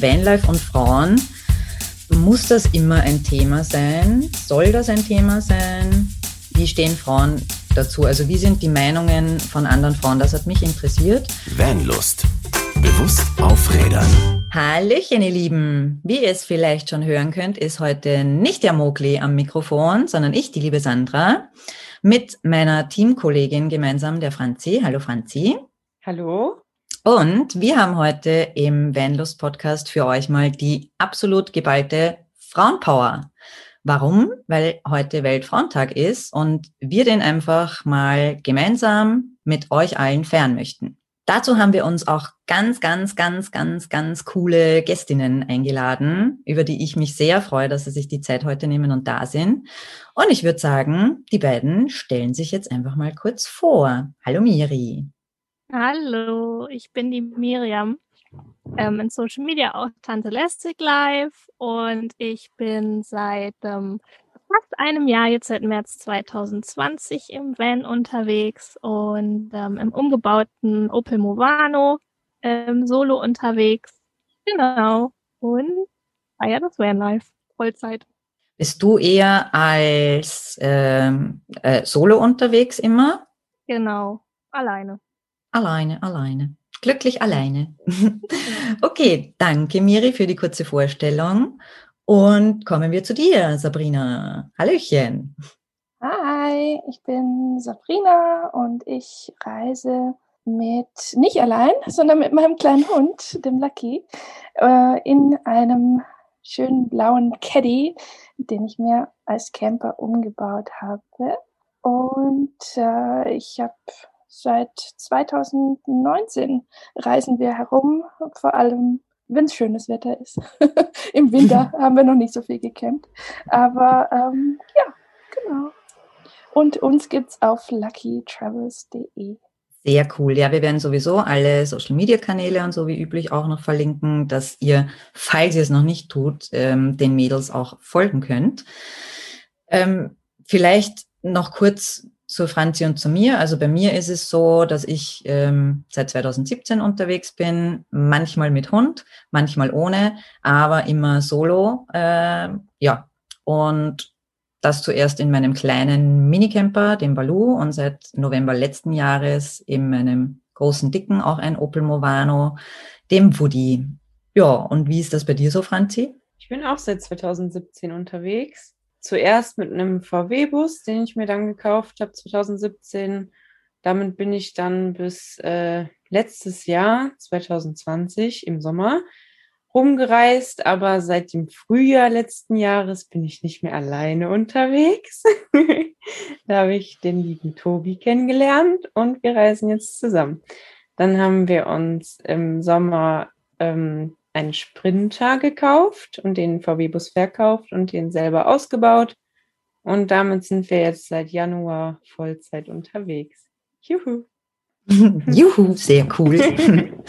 Vanlife und Frauen. Muss das immer ein Thema sein? Soll das ein Thema sein? Wie stehen Frauen dazu? Also wie sind die Meinungen von anderen Frauen? Das hat mich interessiert. Vanlust. Bewusst aufrädern. Hallöchen, ihr Lieben. Wie ihr es vielleicht schon hören könnt, ist heute nicht der Mogli am Mikrofon, sondern ich, die liebe Sandra, mit meiner Teamkollegin gemeinsam, der Franzi. Hallo Franzi. Hallo. Und wir haben heute im Vanlust Podcast für euch mal die absolut geballte Frauenpower. Warum? Weil heute Weltfrauentag ist und wir den einfach mal gemeinsam mit euch allen feiern möchten. Dazu haben wir uns auch ganz, ganz, ganz, ganz, ganz coole Gästinnen eingeladen, über die ich mich sehr freue, dass sie sich die Zeit heute nehmen und da sind. Und ich würde sagen, die beiden stellen sich jetzt einfach mal kurz vor. Hallo Miri. Hallo, ich bin die Miriam. Ähm, in Social Media auch Tante Lästig Live und ich bin seit ähm, fast einem Jahr, jetzt seit März 2020 im Van unterwegs und ähm, im umgebauten Opel Movano ähm, solo unterwegs. Genau. Und feier das Vanlife. Vollzeit. Bist du eher als ähm, äh, Solo unterwegs immer? Genau. Alleine. Alleine, alleine. Glücklich alleine. okay, danke Miri für die kurze Vorstellung. Und kommen wir zu dir, Sabrina. Hallöchen. Hi, ich bin Sabrina und ich reise mit, nicht allein, sondern mit meinem kleinen Hund, dem Lucky, äh, in einem schönen blauen Caddy, den ich mir als Camper umgebaut habe. Und äh, ich habe seit 2019 reisen wir herum, vor allem wenn es schönes Wetter ist. Im Winter haben wir noch nicht so viel gecampt. Aber ähm, ja, genau. Und uns gibt es auf luckytravels.de. Sehr cool. Ja, wir werden sowieso alle Social Media Kanäle und so wie üblich auch noch verlinken, dass ihr, falls ihr es noch nicht tut, ähm, den Mädels auch folgen könnt. Ähm, vielleicht noch kurz zu Franzi und zu mir. Also bei mir ist es so, dass ich ähm, seit 2017 unterwegs bin, manchmal mit Hund, manchmal ohne, aber immer solo. Äh, ja, und das zuerst in meinem kleinen Minicamper, dem Balu, und seit November letzten Jahres in meinem großen Dicken, auch ein Opel Movano, dem Woody. Ja, und wie ist das bei dir so, Franzi? Ich bin auch seit 2017 unterwegs zuerst mit einem VW-Bus, den ich mir dann gekauft habe 2017. Damit bin ich dann bis äh, letztes Jahr, 2020, im Sommer rumgereist, aber seit dem Frühjahr letzten Jahres bin ich nicht mehr alleine unterwegs. da habe ich den lieben Tobi kennengelernt und wir reisen jetzt zusammen. Dann haben wir uns im Sommer ähm, einen Sprinter gekauft und den VW-Bus verkauft und den selber ausgebaut. Und damit sind wir jetzt seit Januar Vollzeit unterwegs. Juhu. Juhu, sehr cool.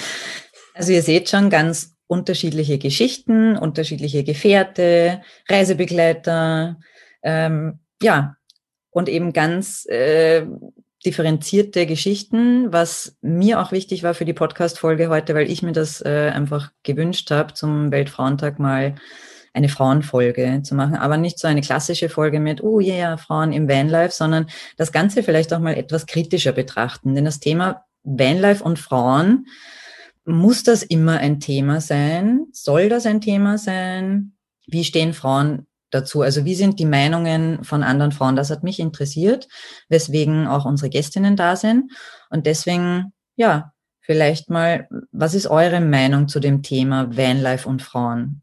Also ihr seht schon ganz unterschiedliche Geschichten, unterschiedliche Gefährte, Reisebegleiter, ähm, ja, und eben ganz äh, differenzierte Geschichten, was mir auch wichtig war für die Podcast-Folge heute, weil ich mir das äh, einfach gewünscht habe, zum Weltfrauentag mal eine Frauenfolge zu machen, aber nicht so eine klassische Folge mit, oh yeah, Frauen im Vanlife, sondern das Ganze vielleicht auch mal etwas kritischer betrachten. Denn das Thema Vanlife und Frauen, muss das immer ein Thema sein? Soll das ein Thema sein? Wie stehen Frauen dazu? Also wie sind die Meinungen von anderen Frauen? Das hat mich interessiert, weswegen auch unsere Gästinnen da sind. Und deswegen, ja, vielleicht mal, was ist eure Meinung zu dem Thema Vanlife und Frauen?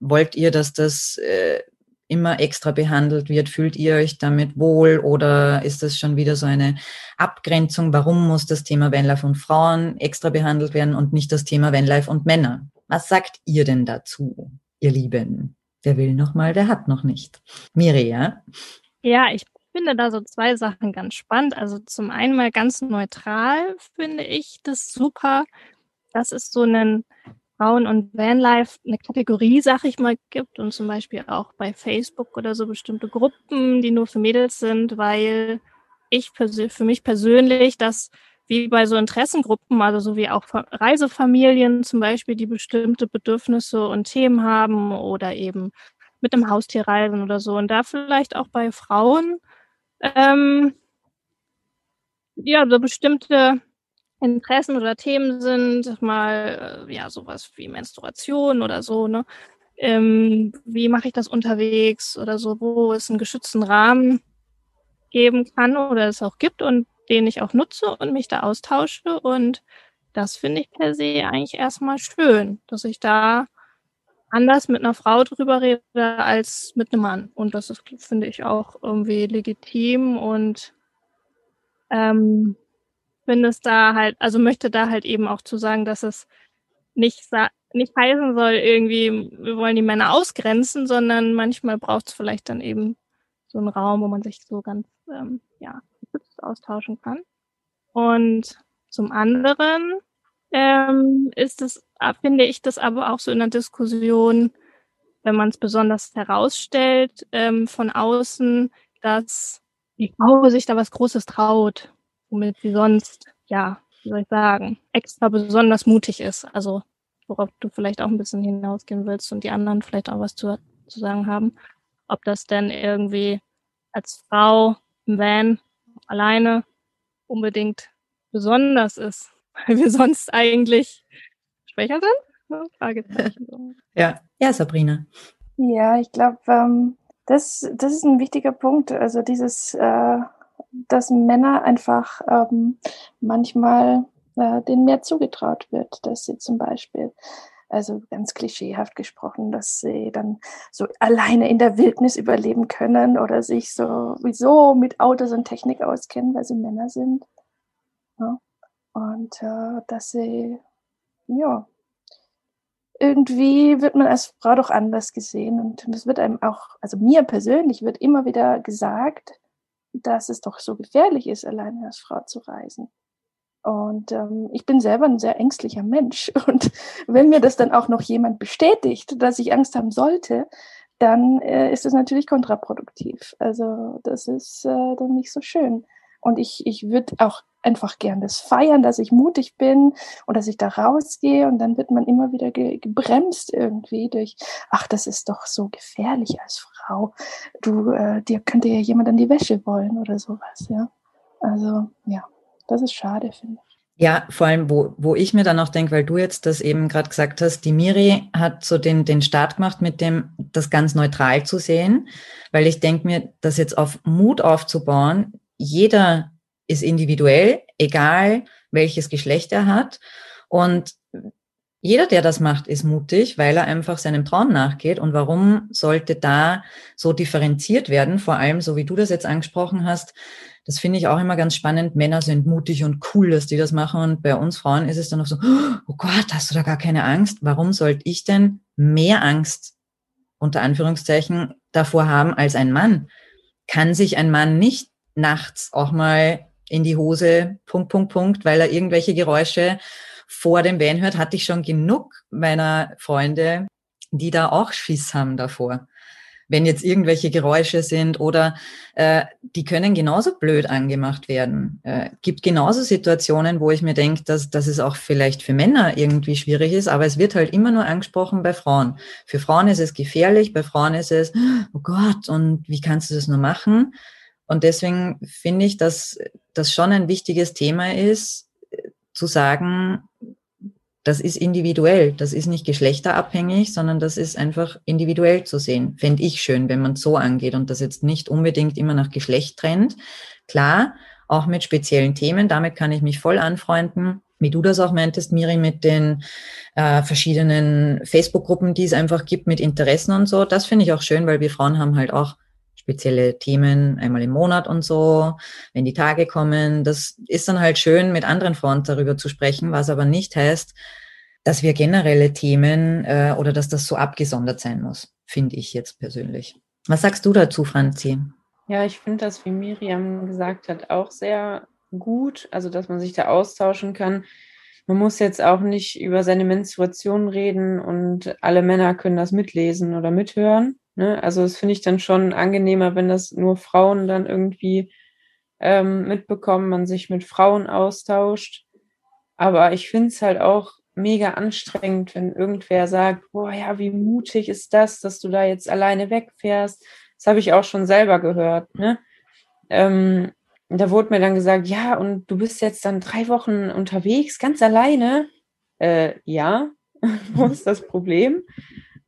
Wollt ihr, dass das äh, immer extra behandelt wird? Fühlt ihr euch damit wohl oder ist das schon wieder so eine Abgrenzung? Warum muss das Thema Vanlife und Frauen extra behandelt werden und nicht das Thema Vanlife und Männer? Was sagt ihr denn dazu, ihr Lieben? Wer will noch mal, der hat noch nicht. Miria? Ja, ich finde da so zwei Sachen ganz spannend. Also zum einen mal ganz neutral finde ich das super, dass es so einen Frauen- und Vanlife eine Kategorie, sag ich mal, gibt und zum Beispiel auch bei Facebook oder so bestimmte Gruppen, die nur für Mädels sind, weil ich für mich persönlich das wie bei so Interessengruppen, also so wie auch Reisefamilien zum Beispiel, die bestimmte Bedürfnisse und Themen haben oder eben mit einem Haustier reisen oder so. Und da vielleicht auch bei Frauen, ähm, ja, so bestimmte Interessen oder Themen sind, mal, äh, ja, sowas wie Menstruation oder so, ne? Ähm, wie mache ich das unterwegs oder so, wo es einen geschützten Rahmen geben kann oder es auch gibt und den ich auch nutze und mich da austausche. Und das finde ich per se eigentlich erstmal schön, dass ich da anders mit einer Frau drüber rede als mit einem Mann. Und das ist, finde ich, auch irgendwie legitim und ähm, finde es da halt, also möchte da halt eben auch zu sagen, dass es nicht, nicht heißen soll, irgendwie, wir wollen die Männer ausgrenzen, sondern manchmal braucht es vielleicht dann eben so einen Raum, wo man sich so ganz, ähm, ja, austauschen kann. Und zum anderen ähm, ist es, finde ich das aber auch so in der Diskussion, wenn man es besonders herausstellt ähm, von außen, dass die Frau sich da was Großes traut, womit sie sonst, ja, wie soll ich sagen, extra besonders mutig ist. Also worauf du vielleicht auch ein bisschen hinausgehen willst und die anderen vielleicht auch was zu, zu sagen haben. Ob das denn irgendwie als Frau im Van alleine unbedingt besonders ist, weil wir sonst eigentlich schwächer sind? Fragezeichen. Ja, ja, Sabrina. Ja, ich glaube, ähm, das, das ist ein wichtiger Punkt. Also dieses, äh, dass Männer einfach ähm, manchmal äh, denen mehr zugetraut wird, dass sie zum Beispiel also ganz klischeehaft gesprochen, dass sie dann so alleine in der Wildnis überleben können oder sich sowieso mit Autos und Technik auskennen, weil sie Männer sind. Ja. Und äh, dass sie, ja, irgendwie wird man als Frau doch anders gesehen. Und es wird einem auch, also mir persönlich wird immer wieder gesagt, dass es doch so gefährlich ist, alleine als Frau zu reisen. Und ähm, ich bin selber ein sehr ängstlicher Mensch. Und wenn mir das dann auch noch jemand bestätigt, dass ich Angst haben sollte, dann äh, ist das natürlich kontraproduktiv. Also das ist äh, dann nicht so schön. Und ich, ich würde auch einfach gern das feiern, dass ich mutig bin und dass ich da rausgehe und dann wird man immer wieder ge gebremst irgendwie durch, ach, das ist doch so gefährlich als Frau. Du, äh, dir könnte ja jemand an die Wäsche wollen oder sowas, ja. Also, ja. Das ist schade, finde ich. Ja, vor allem, wo, wo ich mir dann auch denke, weil du jetzt das eben gerade gesagt hast, die Miri hat so den, den Start gemacht mit dem, das ganz neutral zu sehen, weil ich denke mir, das jetzt auf Mut aufzubauen, jeder ist individuell, egal welches Geschlecht er hat. Und jeder, der das macht, ist mutig, weil er einfach seinem Traum nachgeht. Und warum sollte da so differenziert werden? Vor allem, so wie du das jetzt angesprochen hast, das finde ich auch immer ganz spannend. Männer sind mutig und cool, dass die das machen. Und bei uns Frauen ist es dann noch so, oh Gott, hast du da gar keine Angst? Warum sollte ich denn mehr Angst, unter Anführungszeichen, davor haben als ein Mann? Kann sich ein Mann nicht nachts auch mal in die Hose, Punkt, Punkt, Punkt, weil er irgendwelche Geräusche vor dem Van hört, hatte ich schon genug meiner Freunde, die da auch Schiss haben davor wenn jetzt irgendwelche Geräusche sind oder äh, die können genauso blöd angemacht werden. Äh, gibt genauso Situationen, wo ich mir denke, dass, dass es auch vielleicht für Männer irgendwie schwierig ist, aber es wird halt immer nur angesprochen bei Frauen. Für Frauen ist es gefährlich, bei Frauen ist es, oh Gott, und wie kannst du das nur machen? Und deswegen finde ich, dass das schon ein wichtiges Thema ist, zu sagen, das ist individuell, das ist nicht geschlechterabhängig, sondern das ist einfach individuell zu sehen. Fände ich schön, wenn man so angeht und das jetzt nicht unbedingt immer nach Geschlecht trennt. Klar, auch mit speziellen Themen, damit kann ich mich voll anfreunden. Wie du das auch meintest, Miri, mit den äh, verschiedenen Facebook-Gruppen, die es einfach gibt mit Interessen und so. Das finde ich auch schön, weil wir Frauen haben halt auch spezielle Themen einmal im Monat und so, wenn die Tage kommen. Das ist dann halt schön, mit anderen Frauen darüber zu sprechen, was aber nicht heißt, dass wir generelle Themen äh, oder dass das so abgesondert sein muss, finde ich jetzt persönlich. Was sagst du dazu, Franzi? Ja, ich finde das, wie Miriam gesagt hat, auch sehr gut, also dass man sich da austauschen kann. Man muss jetzt auch nicht über seine Menstruation reden und alle Männer können das mitlesen oder mithören. Ne? Also das finde ich dann schon angenehmer, wenn das nur Frauen dann irgendwie ähm, mitbekommen, man sich mit Frauen austauscht. Aber ich finde es halt auch mega anstrengend, wenn irgendwer sagt, boah, ja, wie mutig ist das, dass du da jetzt alleine wegfährst. Das habe ich auch schon selber gehört. Ne? Ähm, da wurde mir dann gesagt, ja, und du bist jetzt dann drei Wochen unterwegs, ganz alleine. Äh, ja, wo ist das Problem?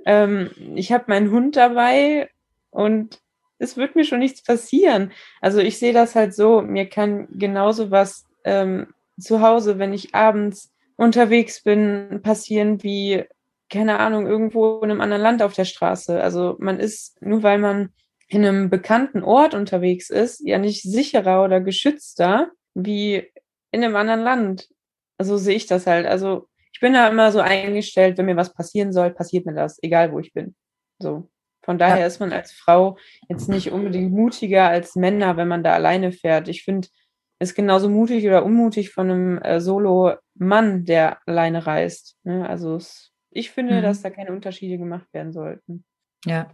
Ähm, ich habe meinen Hund dabei und es wird mir schon nichts passieren. Also ich sehe das halt so, mir kann genauso was ähm, zu Hause, wenn ich abends unterwegs bin, passieren wie, keine Ahnung, irgendwo in einem anderen Land auf der Straße. Also man ist, nur weil man in einem bekannten Ort unterwegs ist, ja nicht sicherer oder geschützter wie in einem anderen Land. Also sehe ich das halt. Also ich bin da immer so eingestellt, wenn mir was passieren soll, passiert mir das, egal wo ich bin. So. Von daher ja. ist man als Frau jetzt nicht unbedingt mutiger als Männer, wenn man da alleine fährt. Ich finde es genauso mutig oder unmutig von einem äh, Solo-Mann, der alleine reist. Ne? Also es, ich finde, mhm. dass da keine Unterschiede gemacht werden sollten. Ja,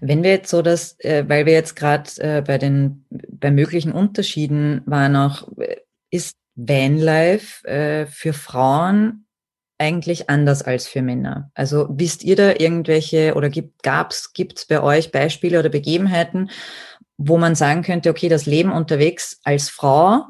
wenn wir jetzt so das, äh, weil wir jetzt gerade äh, bei den bei möglichen Unterschieden waren auch, äh, ist Vanlife äh, für Frauen eigentlich anders als für Männer? Also wisst ihr da irgendwelche oder gibt gibt's bei euch Beispiele oder Begebenheiten, wo man sagen könnte, okay, das Leben unterwegs als Frau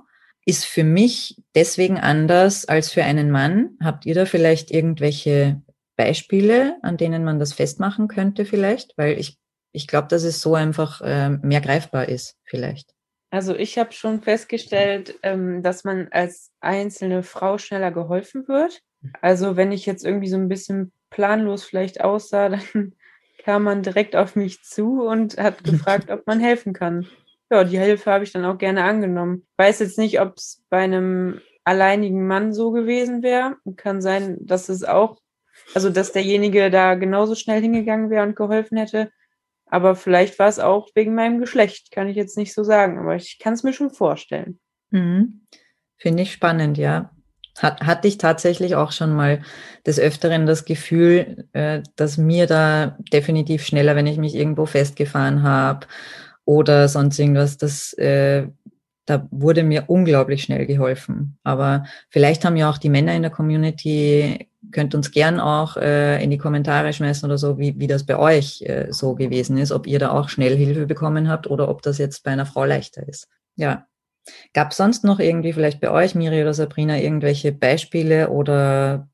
ist für mich deswegen anders als für einen Mann. Habt ihr da vielleicht irgendwelche Beispiele, an denen man das festmachen könnte vielleicht? Weil ich, ich glaube, dass es so einfach äh, mehr greifbar ist vielleicht. Also ich habe schon festgestellt, ähm, dass man als einzelne Frau schneller geholfen wird. Also wenn ich jetzt irgendwie so ein bisschen planlos vielleicht aussah, dann kam man direkt auf mich zu und hat gefragt, ob man helfen kann. Ja, die Hilfe habe ich dann auch gerne angenommen. Weiß jetzt nicht, ob es bei einem alleinigen Mann so gewesen wäre. Kann sein, dass es auch, also dass derjenige da genauso schnell hingegangen wäre und geholfen hätte. Aber vielleicht war es auch wegen meinem Geschlecht, kann ich jetzt nicht so sagen, aber ich kann es mir schon vorstellen. Mhm. Finde ich spannend, ja. Hat, hatte ich tatsächlich auch schon mal des Öfteren das Gefühl, äh, dass mir da definitiv schneller, wenn ich mich irgendwo festgefahren habe oder sonst irgendwas, das, äh, da wurde mir unglaublich schnell geholfen. Aber vielleicht haben ja auch die Männer in der Community, könnt uns gern auch äh, in die Kommentare schmeißen oder so, wie, wie das bei euch äh, so gewesen ist, ob ihr da auch schnell Hilfe bekommen habt oder ob das jetzt bei einer Frau leichter ist. Ja, Gab es sonst noch irgendwie vielleicht bei euch, Miri oder Sabrina, irgendwelche Beispiele oder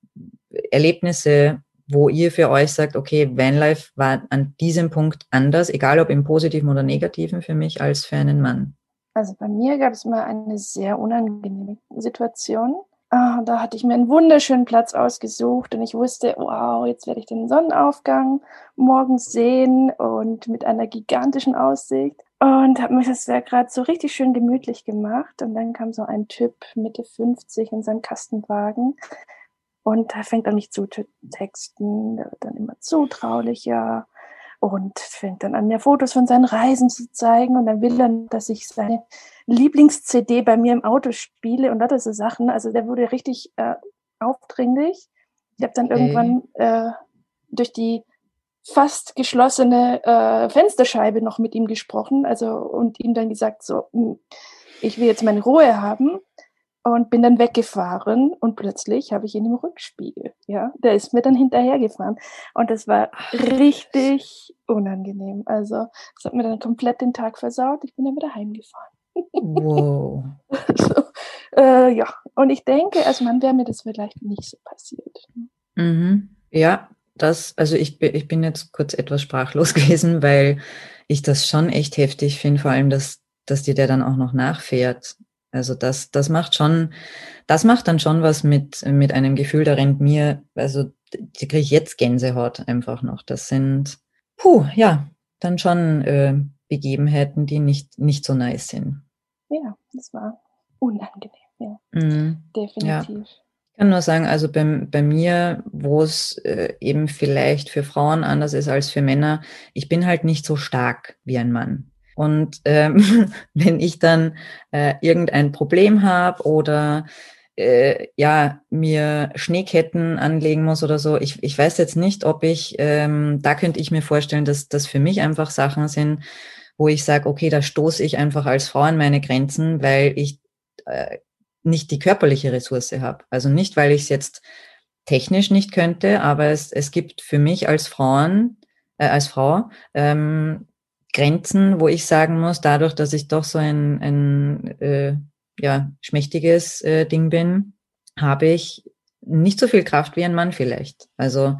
Erlebnisse, wo ihr für euch sagt, okay, Vanlife war an diesem Punkt anders, egal ob im positiven oder negativen für mich als für einen Mann? Also bei mir gab es mal eine sehr unangenehme Situation. Ah, da hatte ich mir einen wunderschönen Platz ausgesucht und ich wusste, wow, jetzt werde ich den Sonnenaufgang morgens sehen und mit einer gigantischen Aussicht. Und habe mir das ja gerade so richtig schön gemütlich gemacht. Und dann kam so ein Typ Mitte 50 in seinem Kastenwagen und er fängt an mich zu texten, der wird dann immer zutraulicher und fängt dann an, mir Fotos von seinen Reisen zu zeigen und dann will er, dass ich seine Lieblings-CD bei mir im Auto spiele und das so Sachen. Also der wurde richtig äh, aufdringlich. Ich habe dann okay. irgendwann äh, durch die fast geschlossene äh, Fensterscheibe noch mit ihm gesprochen, also und ihm dann gesagt, so, hm, ich will jetzt meine Ruhe haben und bin dann weggefahren und plötzlich habe ich ihn im Rückspiegel. Ja, der ist mir dann hinterhergefahren und das war richtig unangenehm. Also es hat mir dann komplett den Tag versaut. Ich bin dann wieder heimgefahren. Wow. so, äh, ja, und ich denke, als Mann wäre mir das vielleicht nicht so passiert. Mhm. Ja, das, also ich, ich bin jetzt kurz etwas sprachlos gewesen, weil ich das schon echt heftig finde, vor allem, dass, dass dir der dann auch noch nachfährt. Also das, das macht schon, das macht dann schon was mit, mit einem Gefühl, da rennt mir, also da kriege ich jetzt Gänsehaut einfach noch. Das sind, puh, ja, dann schon äh, Begebenheiten, die nicht, nicht so nice sind. Ja, das war unangenehm, ja. Mhm. Definitiv. Ja. Ich kann nur sagen, also bei, bei mir, wo es äh, eben vielleicht für Frauen anders ist als für Männer, ich bin halt nicht so stark wie ein Mann. Und ähm, wenn ich dann äh, irgendein Problem habe oder äh, ja mir Schneeketten anlegen muss oder so, ich, ich weiß jetzt nicht, ob ich, ähm, da könnte ich mir vorstellen, dass das für mich einfach Sachen sind, wo ich sage, okay, da stoße ich einfach als Frau an meine Grenzen, weil ich äh, nicht die körperliche Ressource habe. Also nicht, weil ich es jetzt technisch nicht könnte, aber es, es gibt für mich als Frauen, äh, als Frau ähm, Grenzen, wo ich sagen muss, dadurch, dass ich doch so ein, ein äh, ja, schmächtiges äh, Ding bin, habe ich nicht so viel Kraft wie ein Mann vielleicht. Also,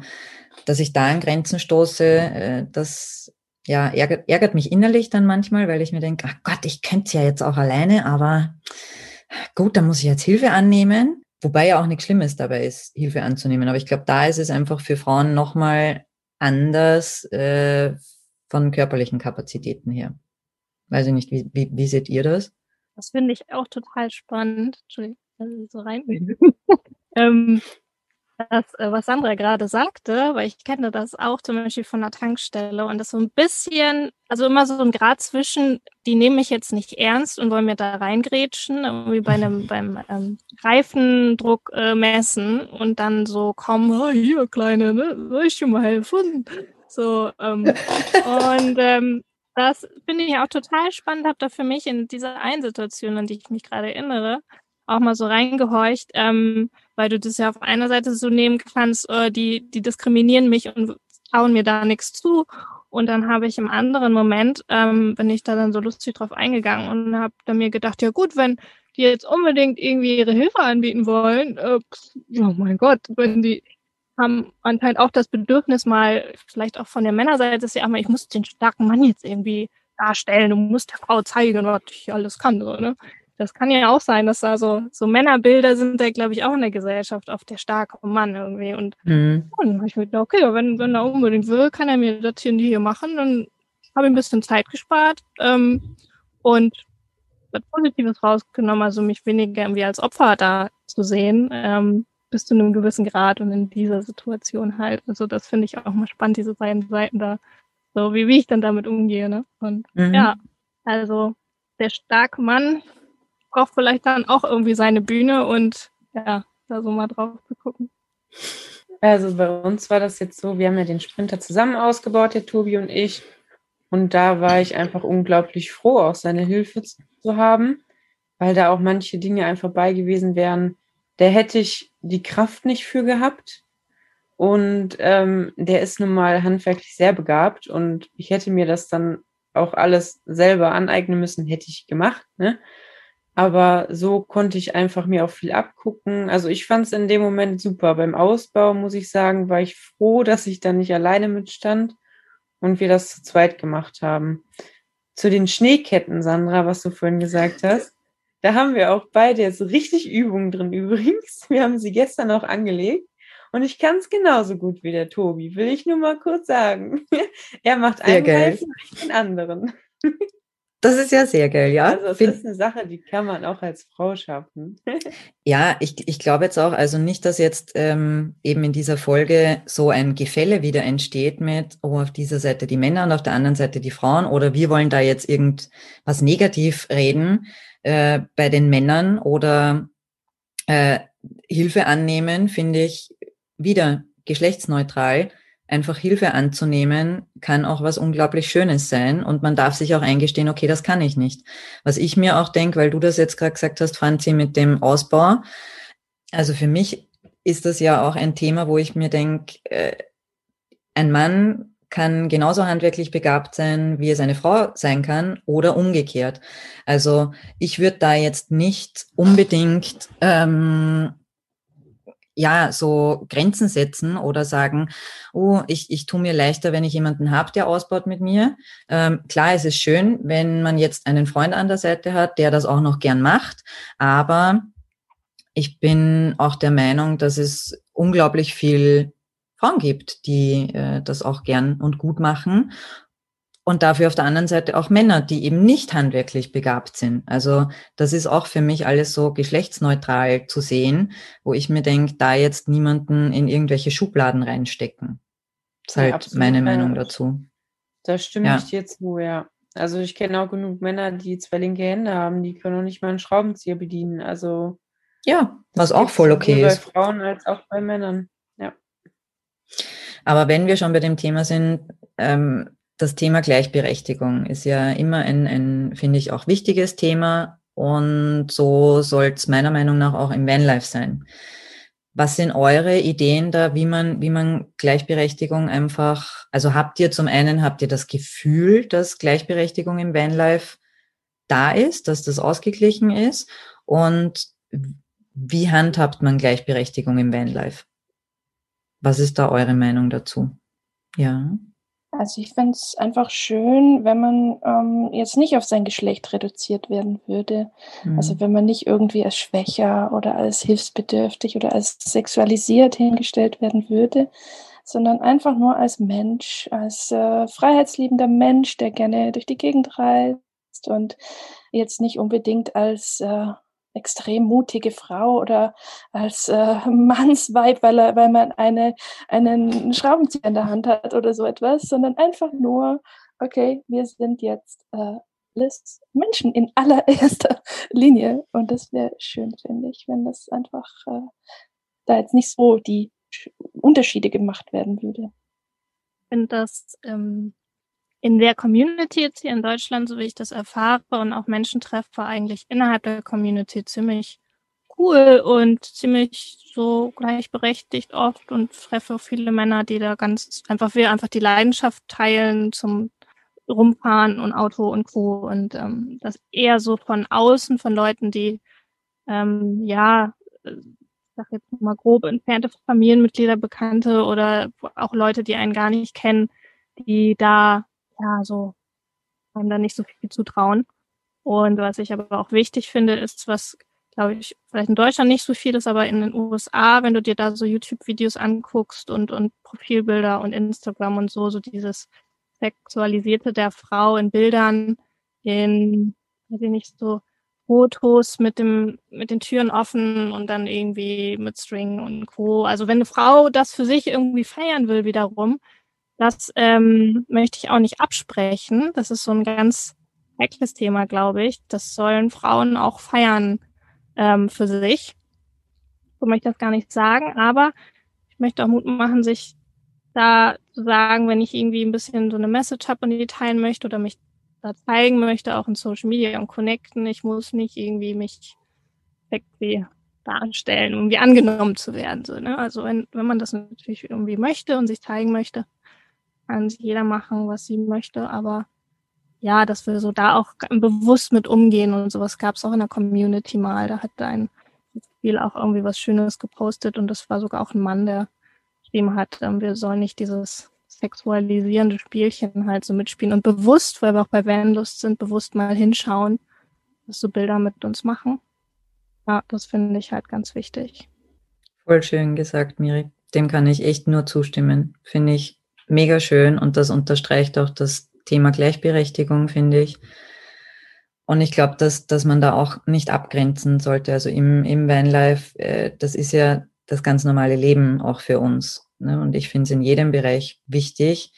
dass ich da an Grenzen stoße, äh, das ja, ärgert, ärgert mich innerlich dann manchmal, weil ich mir denke, ach Gott, ich könnte es ja jetzt auch alleine, aber gut, dann muss ich jetzt Hilfe annehmen. Wobei ja auch nichts Schlimmes dabei ist, Hilfe anzunehmen. Aber ich glaube, da ist es einfach für Frauen nochmal anders äh, von körperlichen Kapazitäten her. Weiß ich nicht, wie, wie, wie seht ihr das? Das finde ich auch total spannend. Entschuldigung, so rein. ähm, das, äh, was Sandra gerade sagte, weil ich kenne das auch zum Beispiel von der Tankstelle und das so ein bisschen, also immer so ein Grad zwischen, die nehmen mich jetzt nicht ernst und wollen mir da reingrätschen, wie bei einem beim ähm, Reifendruck äh, messen und dann so kommen, oh, hier Kleine, ne, soll ich dir mal helfen? So ähm, und ähm, das finde ich auch total spannend, habe da für mich in dieser einen Situation, an die ich mich gerade erinnere, auch mal so reingehorcht, ähm, weil du das ja auf einer Seite so nehmen kannst, äh, die, die diskriminieren mich und trauen mir da nichts zu. Und dann habe ich im anderen Moment, ähm, bin ich da dann so lustig drauf eingegangen und habe dann mir gedacht, ja gut, wenn die jetzt unbedingt irgendwie ihre Hilfe anbieten wollen, äh, oh mein Gott, wenn die haben anscheinend auch das Bedürfnis mal, vielleicht auch von der Männerseite, ist ja mal, ich muss den starken Mann jetzt irgendwie darstellen, du musst der Frau zeigen, was ich alles kann, so, ne? Das kann ja auch sein, dass da so, so Männerbilder sind da, glaube ich, auch in der Gesellschaft auf der starke Mann irgendwie. Und, mhm. und dann habe ich mir gedacht, okay, wenn, wenn er unbedingt will, kann er mir das hier und hier machen. Dann habe ich ein bisschen Zeit gespart ähm, und was Positives rausgenommen, also mich weniger irgendwie als Opfer da zu sehen, ähm, bis zu einem gewissen Grad und in dieser Situation halt. Also das finde ich auch mal spannend, diese beiden Seiten da, so wie, wie ich dann damit umgehe. Ne? Und mhm. ja, also der starke Mann braucht vielleicht dann auch irgendwie seine Bühne und ja, da so mal drauf zu gucken. Also bei uns war das jetzt so, wir haben ja den Sprinter zusammen ausgebaut, der Tobi und ich. Und da war ich einfach unglaublich froh, auch seine Hilfe zu haben, weil da auch manche Dinge einfach bei gewesen wären. Da hätte ich die Kraft nicht für gehabt. Und ähm, der ist nun mal handwerklich sehr begabt und ich hätte mir das dann auch alles selber aneignen müssen, hätte ich gemacht. Ne? Aber so konnte ich einfach mir auch viel abgucken. Also ich fand es in dem Moment super. Beim Ausbau, muss ich sagen, war ich froh, dass ich da nicht alleine mitstand und wir das zu zweit gemacht haben. Zu den Schneeketten, Sandra, was du vorhin gesagt hast. Da haben wir auch beide jetzt richtig Übungen drin übrigens. Wir haben sie gestern auch angelegt. Und ich kann es genauso gut wie der Tobi, will ich nur mal kurz sagen. er macht einen Teil, ich den anderen. Das ist ja sehr geil, ja. Also das ist eine Sache, die kann man auch als Frau schaffen. ja, ich, ich glaube jetzt auch, also nicht, dass jetzt ähm, eben in dieser Folge so ein Gefälle wieder entsteht mit, oh, auf dieser Seite die Männer und auf der anderen Seite die Frauen oder wir wollen da jetzt irgendwas negativ reden äh, bei den Männern oder äh, Hilfe annehmen, finde ich wieder geschlechtsneutral einfach Hilfe anzunehmen, kann auch was unglaublich Schönes sein. Und man darf sich auch eingestehen, okay, das kann ich nicht. Was ich mir auch denke, weil du das jetzt gerade gesagt hast, Franzi, mit dem Ausbau. Also für mich ist das ja auch ein Thema, wo ich mir denke, äh, ein Mann kann genauso handwerklich begabt sein, wie es eine Frau sein kann oder umgekehrt. Also ich würde da jetzt nicht unbedingt ähm, ja, so Grenzen setzen oder sagen, oh, ich, ich tue mir leichter, wenn ich jemanden habe, der ausbaut mit mir. Ähm, klar, es ist schön, wenn man jetzt einen Freund an der Seite hat, der das auch noch gern macht, aber ich bin auch der Meinung, dass es unglaublich viel Frauen gibt, die äh, das auch gern und gut machen und dafür auf der anderen Seite auch Männer, die eben nicht handwerklich begabt sind. Also das ist auch für mich alles so geschlechtsneutral zu sehen, wo ich mir denke, da jetzt niemanden in irgendwelche Schubladen reinstecken. Das ist halt absolut, meine Meinung dazu. Da stimme ja. ich dir zu, ja. Also ich kenne auch genug Männer, die zwei linke Hände haben, die können auch nicht mal einen Schraubenzieher bedienen. Also ja, was auch voll okay ist. Bei Frauen als auch bei Männern, ja. Aber wenn wir schon bei dem Thema sind, ähm, das Thema Gleichberechtigung ist ja immer ein, ein finde ich, auch wichtiges Thema. Und so soll es meiner Meinung nach auch im Vanlife sein. Was sind eure Ideen da, wie man, wie man Gleichberechtigung einfach, also habt ihr zum einen, habt ihr das Gefühl, dass Gleichberechtigung im Vanlife da ist, dass das ausgeglichen ist? Und wie handhabt man Gleichberechtigung im Vanlife? Was ist da eure Meinung dazu? Ja. Also ich fände es einfach schön, wenn man ähm, jetzt nicht auf sein Geschlecht reduziert werden würde. Mhm. Also wenn man nicht irgendwie als schwächer oder als hilfsbedürftig oder als sexualisiert hingestellt werden würde, sondern einfach nur als Mensch, als äh, freiheitsliebender Mensch, der gerne durch die Gegend reist und jetzt nicht unbedingt als äh, extrem mutige Frau oder als äh, Mannsweib, weil, er, weil man eine, einen Schraubenzieher in der Hand hat oder so etwas, sondern einfach nur, okay, wir sind jetzt äh, alles Menschen in allererster Linie. Und das wäre schön, finde ich, wenn das einfach äh, da jetzt nicht so die Unterschiede gemacht werden würde. Ich finde das ähm, in der Community jetzt hier in Deutschland, so wie ich das erfahre und auch Menschen treffe, eigentlich innerhalb der Community ziemlich cool und ziemlich so gleichberechtigt oft und treffe viele Männer, die da ganz einfach wir einfach die Leidenschaft teilen zum Rumfahren und Auto und Co. Und ähm, das eher so von außen, von Leuten, die ähm, ja, ich sag jetzt mal grob entfernte Familienmitglieder, Bekannte oder auch Leute, die einen gar nicht kennen, die da ja, so einem da nicht so viel zutrauen. Und was ich aber auch wichtig finde, ist, was, glaube ich, vielleicht in Deutschland nicht so viel ist, aber in den USA, wenn du dir da so YouTube-Videos anguckst und, und Profilbilder und Instagram und so, so dieses Sexualisierte der Frau in Bildern, in, weiß ich nicht, so Fotos mit dem, mit den Türen offen und dann irgendwie mit String und Co. Also wenn eine Frau das für sich irgendwie feiern will wiederum, das ähm, möchte ich auch nicht absprechen. Das ist so ein ganz heikles Thema, glaube ich. Das sollen Frauen auch feiern ähm, für sich. So möchte ich das gar nicht sagen, aber ich möchte auch Mut machen, sich da zu sagen, wenn ich irgendwie ein bisschen so eine Message habe und die teilen möchte oder mich da zeigen möchte, auch in Social Media und connecten. Ich muss nicht irgendwie mich irgendwie darstellen, um irgendwie angenommen zu werden. So, ne? Also wenn, wenn man das natürlich irgendwie möchte und sich zeigen möchte, kann sich jeder machen, was sie möchte, aber ja, dass wir so da auch bewusst mit umgehen und sowas gab es auch in der Community mal. Da hat ein Spiel auch irgendwie was Schönes gepostet und das war sogar auch ein Mann, der geschrieben hat, ähm, wir sollen nicht dieses sexualisierende Spielchen halt so mitspielen und bewusst, weil wir auch bei Vanlust sind, bewusst mal hinschauen, was so Bilder mit uns machen. Ja, das finde ich halt ganz wichtig. Voll schön gesagt, Miri. Dem kann ich echt nur zustimmen. Finde ich mega schön und das unterstreicht auch das Thema Gleichberechtigung, finde ich. Und ich glaube, dass, dass man da auch nicht abgrenzen sollte. Also im, im Vanlife, äh, das ist ja das ganz normale Leben auch für uns. Ne? Und ich finde es in jedem Bereich wichtig,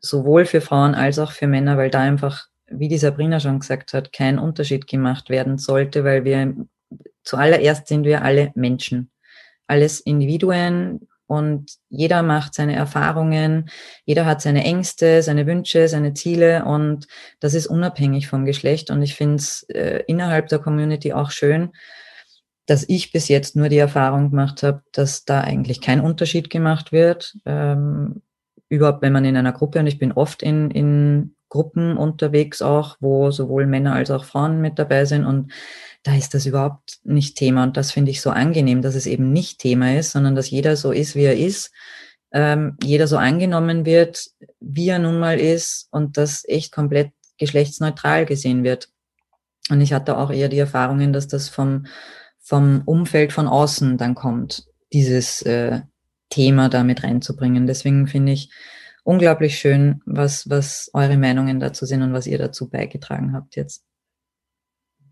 sowohl für Frauen als auch für Männer, weil da einfach, wie die Sabrina schon gesagt hat, kein Unterschied gemacht werden sollte, weil wir zuallererst sind wir alle Menschen. Alles Individuen, und jeder macht seine Erfahrungen, jeder hat seine Ängste, seine Wünsche, seine Ziele und das ist unabhängig vom Geschlecht. Und ich finde es äh, innerhalb der Community auch schön, dass ich bis jetzt nur die Erfahrung gemacht habe, dass da eigentlich kein Unterschied gemacht wird. Ähm, überhaupt, wenn man in einer Gruppe, und ich bin oft in, in Gruppen unterwegs auch, wo sowohl Männer als auch Frauen mit dabei sind und da ist das überhaupt nicht Thema. Und das finde ich so angenehm, dass es eben nicht Thema ist, sondern dass jeder so ist, wie er ist, ähm, jeder so angenommen wird, wie er nun mal ist und das echt komplett geschlechtsneutral gesehen wird. Und ich hatte auch eher die Erfahrungen, dass das vom, vom Umfeld von außen dann kommt, dieses äh, Thema da mit reinzubringen. Deswegen finde ich unglaublich schön, was, was eure Meinungen dazu sind und was ihr dazu beigetragen habt jetzt.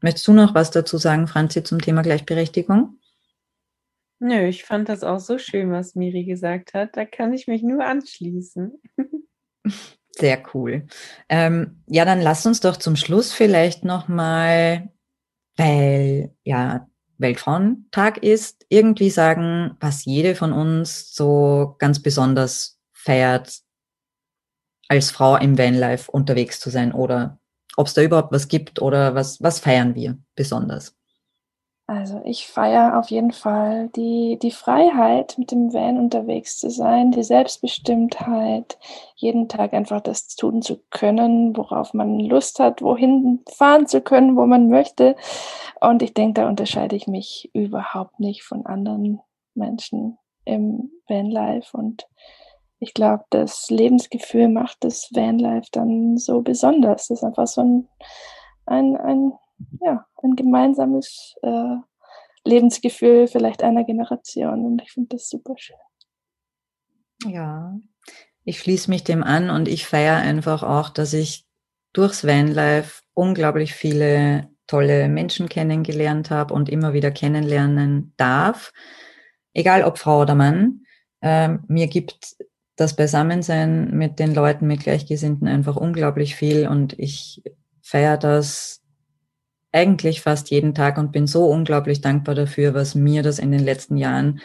Möchtest du noch was dazu sagen, Franzi, zum Thema Gleichberechtigung? Nö, ich fand das auch so schön, was Miri gesagt hat. Da kann ich mich nur anschließen. Sehr cool. Ähm, ja, dann lasst uns doch zum Schluss vielleicht nochmal, weil ja Weltfrauentag ist, irgendwie sagen, was jede von uns so ganz besonders feiert als Frau im Vanlife unterwegs zu sein oder ob es da überhaupt was gibt oder was, was feiern wir besonders? Also ich feiere auf jeden Fall die, die Freiheit, mit dem Van unterwegs zu sein, die Selbstbestimmtheit, jeden Tag einfach das tun zu können, worauf man Lust hat, wohin fahren zu können, wo man möchte. Und ich denke, da unterscheide ich mich überhaupt nicht von anderen Menschen im Vanlife. Und ich glaube, das Lebensgefühl macht das Vanlife dann so besonders. Das ist einfach so ein, ein, ein ja, ein gemeinsames äh, Lebensgefühl vielleicht einer Generation. Und ich finde das super schön. Ja, ich schließe mich dem an und ich feiere einfach auch, dass ich durchs Vanlife unglaublich viele tolle Menschen kennengelernt habe und immer wieder kennenlernen darf, egal ob Frau oder Mann. Ähm, mir gibt das Beisammensein mit den Leuten, mit Gleichgesinnten einfach unglaublich viel und ich feiere das eigentlich fast jeden Tag und bin so unglaublich dankbar dafür, was mir das in den letzten Jahren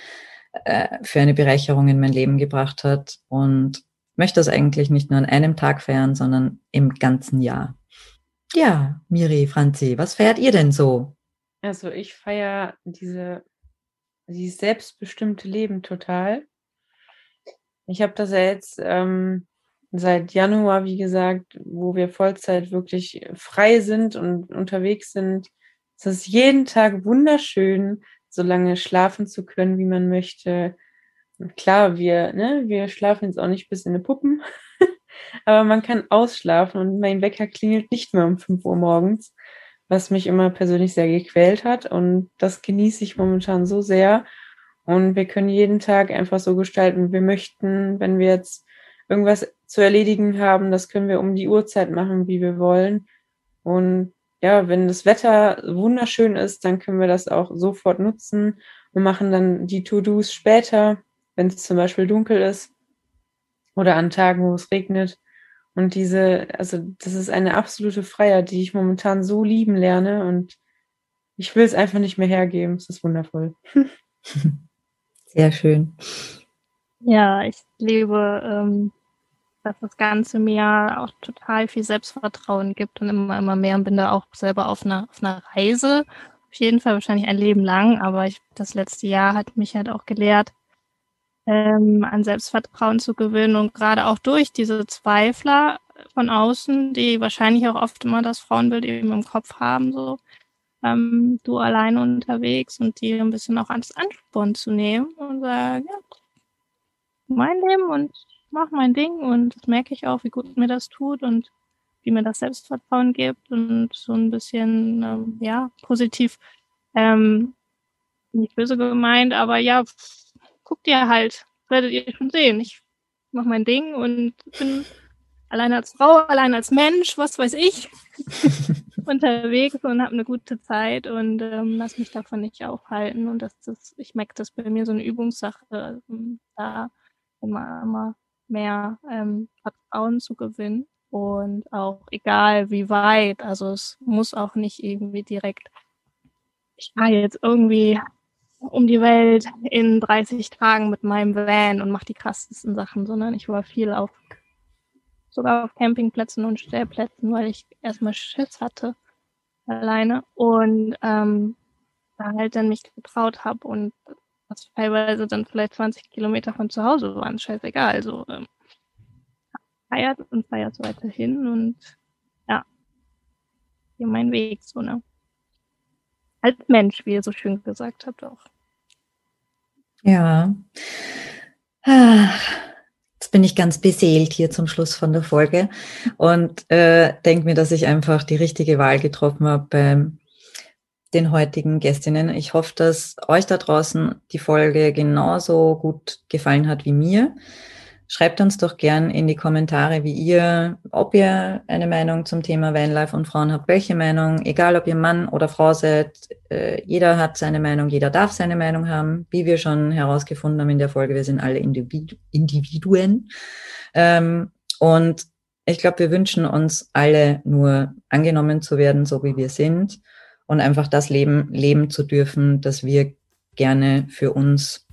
äh, für eine Bereicherung in mein Leben gebracht hat und möchte das eigentlich nicht nur an einem Tag feiern, sondern im ganzen Jahr. Ja, Miri, Franzi, was feiert ihr denn so? Also ich feiere diese, dieses selbstbestimmte Leben total. Ich habe das ja jetzt ähm, seit Januar, wie gesagt, wo wir Vollzeit wirklich frei sind und unterwegs sind. Es ist jeden Tag wunderschön, so lange schlafen zu können, wie man möchte. Klar, wir, ne, wir schlafen jetzt auch nicht bis in die Puppen, aber man kann ausschlafen und mein Wecker klingelt nicht mehr um 5 Uhr morgens, was mich immer persönlich sehr gequält hat und das genieße ich momentan so sehr. Und wir können jeden Tag einfach so gestalten, wie wir möchten. Wenn wir jetzt irgendwas zu erledigen haben. Das können wir um die Uhrzeit machen, wie wir wollen. Und ja, wenn das Wetter wunderschön ist, dann können wir das auch sofort nutzen und machen dann die To-Dos später, wenn es zum Beispiel dunkel ist oder an Tagen, wo es regnet. Und diese, also das ist eine absolute Freiheit, die ich momentan so lieben lerne und ich will es einfach nicht mehr hergeben. Es ist wundervoll. Sehr schön. Ja, ich liebe ähm, dass das Ganze mir auch total viel Selbstvertrauen gibt und immer, immer mehr und bin da auch selber auf einer, auf einer Reise. Auf jeden Fall wahrscheinlich ein Leben lang, aber ich, das letzte Jahr hat mich halt auch gelehrt, ähm, an Selbstvertrauen zu gewinnen und gerade auch durch diese Zweifler von außen, die wahrscheinlich auch oft immer das Frauenbild eben im Kopf haben, so ähm, du alleine unterwegs und die ein bisschen auch als Ansporn zu nehmen und sagen, ja, mein Leben und mache mein Ding und das merke ich auch, wie gut mir das tut und wie mir das Selbstvertrauen gibt und so ein bisschen, ähm, ja, positiv, ähm, nicht böse gemeint, aber ja, guckt ihr halt, werdet ihr schon sehen. Ich mache mein Ding und bin allein als Frau, allein als Mensch, was weiß ich, unterwegs und habe eine gute Zeit und ähm, lass mich davon nicht aufhalten. Und das, das, ich merke das bei mir so eine Übungssache, ähm, da immer, immer mehr ähm, Vertrauen zu gewinnen. Und auch egal wie weit, also es muss auch nicht irgendwie direkt, ich fahre jetzt irgendwie um die Welt in 30 Tagen mit meinem Van und mache die krassesten Sachen, sondern ich war viel auf, sogar auf Campingplätzen und Stellplätzen, weil ich erstmal Schiss hatte alleine und ähm, da halt dann mich getraut habe und was teilweise dann vielleicht 20 Kilometer von zu Hause waren, scheißegal. Also ähm, feiert und feiert weiterhin und ja, hier mein Weg, so, ne? Als Mensch, wie ihr so schön gesagt habt auch. Ja. Jetzt bin ich ganz beseelt hier zum Schluss von der Folge und äh, denke mir, dass ich einfach die richtige Wahl getroffen habe beim den heutigen Gästinnen. Ich hoffe, dass euch da draußen die Folge genauso gut gefallen hat wie mir. Schreibt uns doch gern in die Kommentare, wie ihr, ob ihr eine Meinung zum Thema Vanlife und Frauen habt, welche Meinung, egal ob ihr Mann oder Frau seid, äh, jeder hat seine Meinung, jeder darf seine Meinung haben, wie wir schon herausgefunden haben in der Folge, wir sind alle Individu Individuen. Ähm, und ich glaube, wir wünschen uns alle nur angenommen zu werden, so wie wir sind und einfach das Leben leben zu dürfen, das wir gerne für uns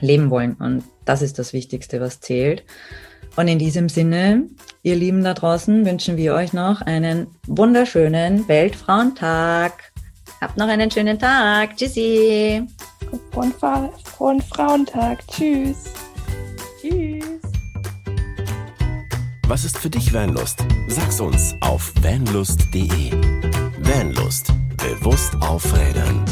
leben wollen. Und das ist das Wichtigste, was zählt. Und in diesem Sinne, ihr Lieben da draußen, wünschen wir euch noch einen wunderschönen Weltfrauentag. Habt noch einen schönen Tag. Tschüssi. Frohen, Fra frohen Frauentag. Tschüss. Tschüss. Was ist für dich Vanlust? Sag's uns auf vanlust.de. Vanlust. Bewusst aufrädern.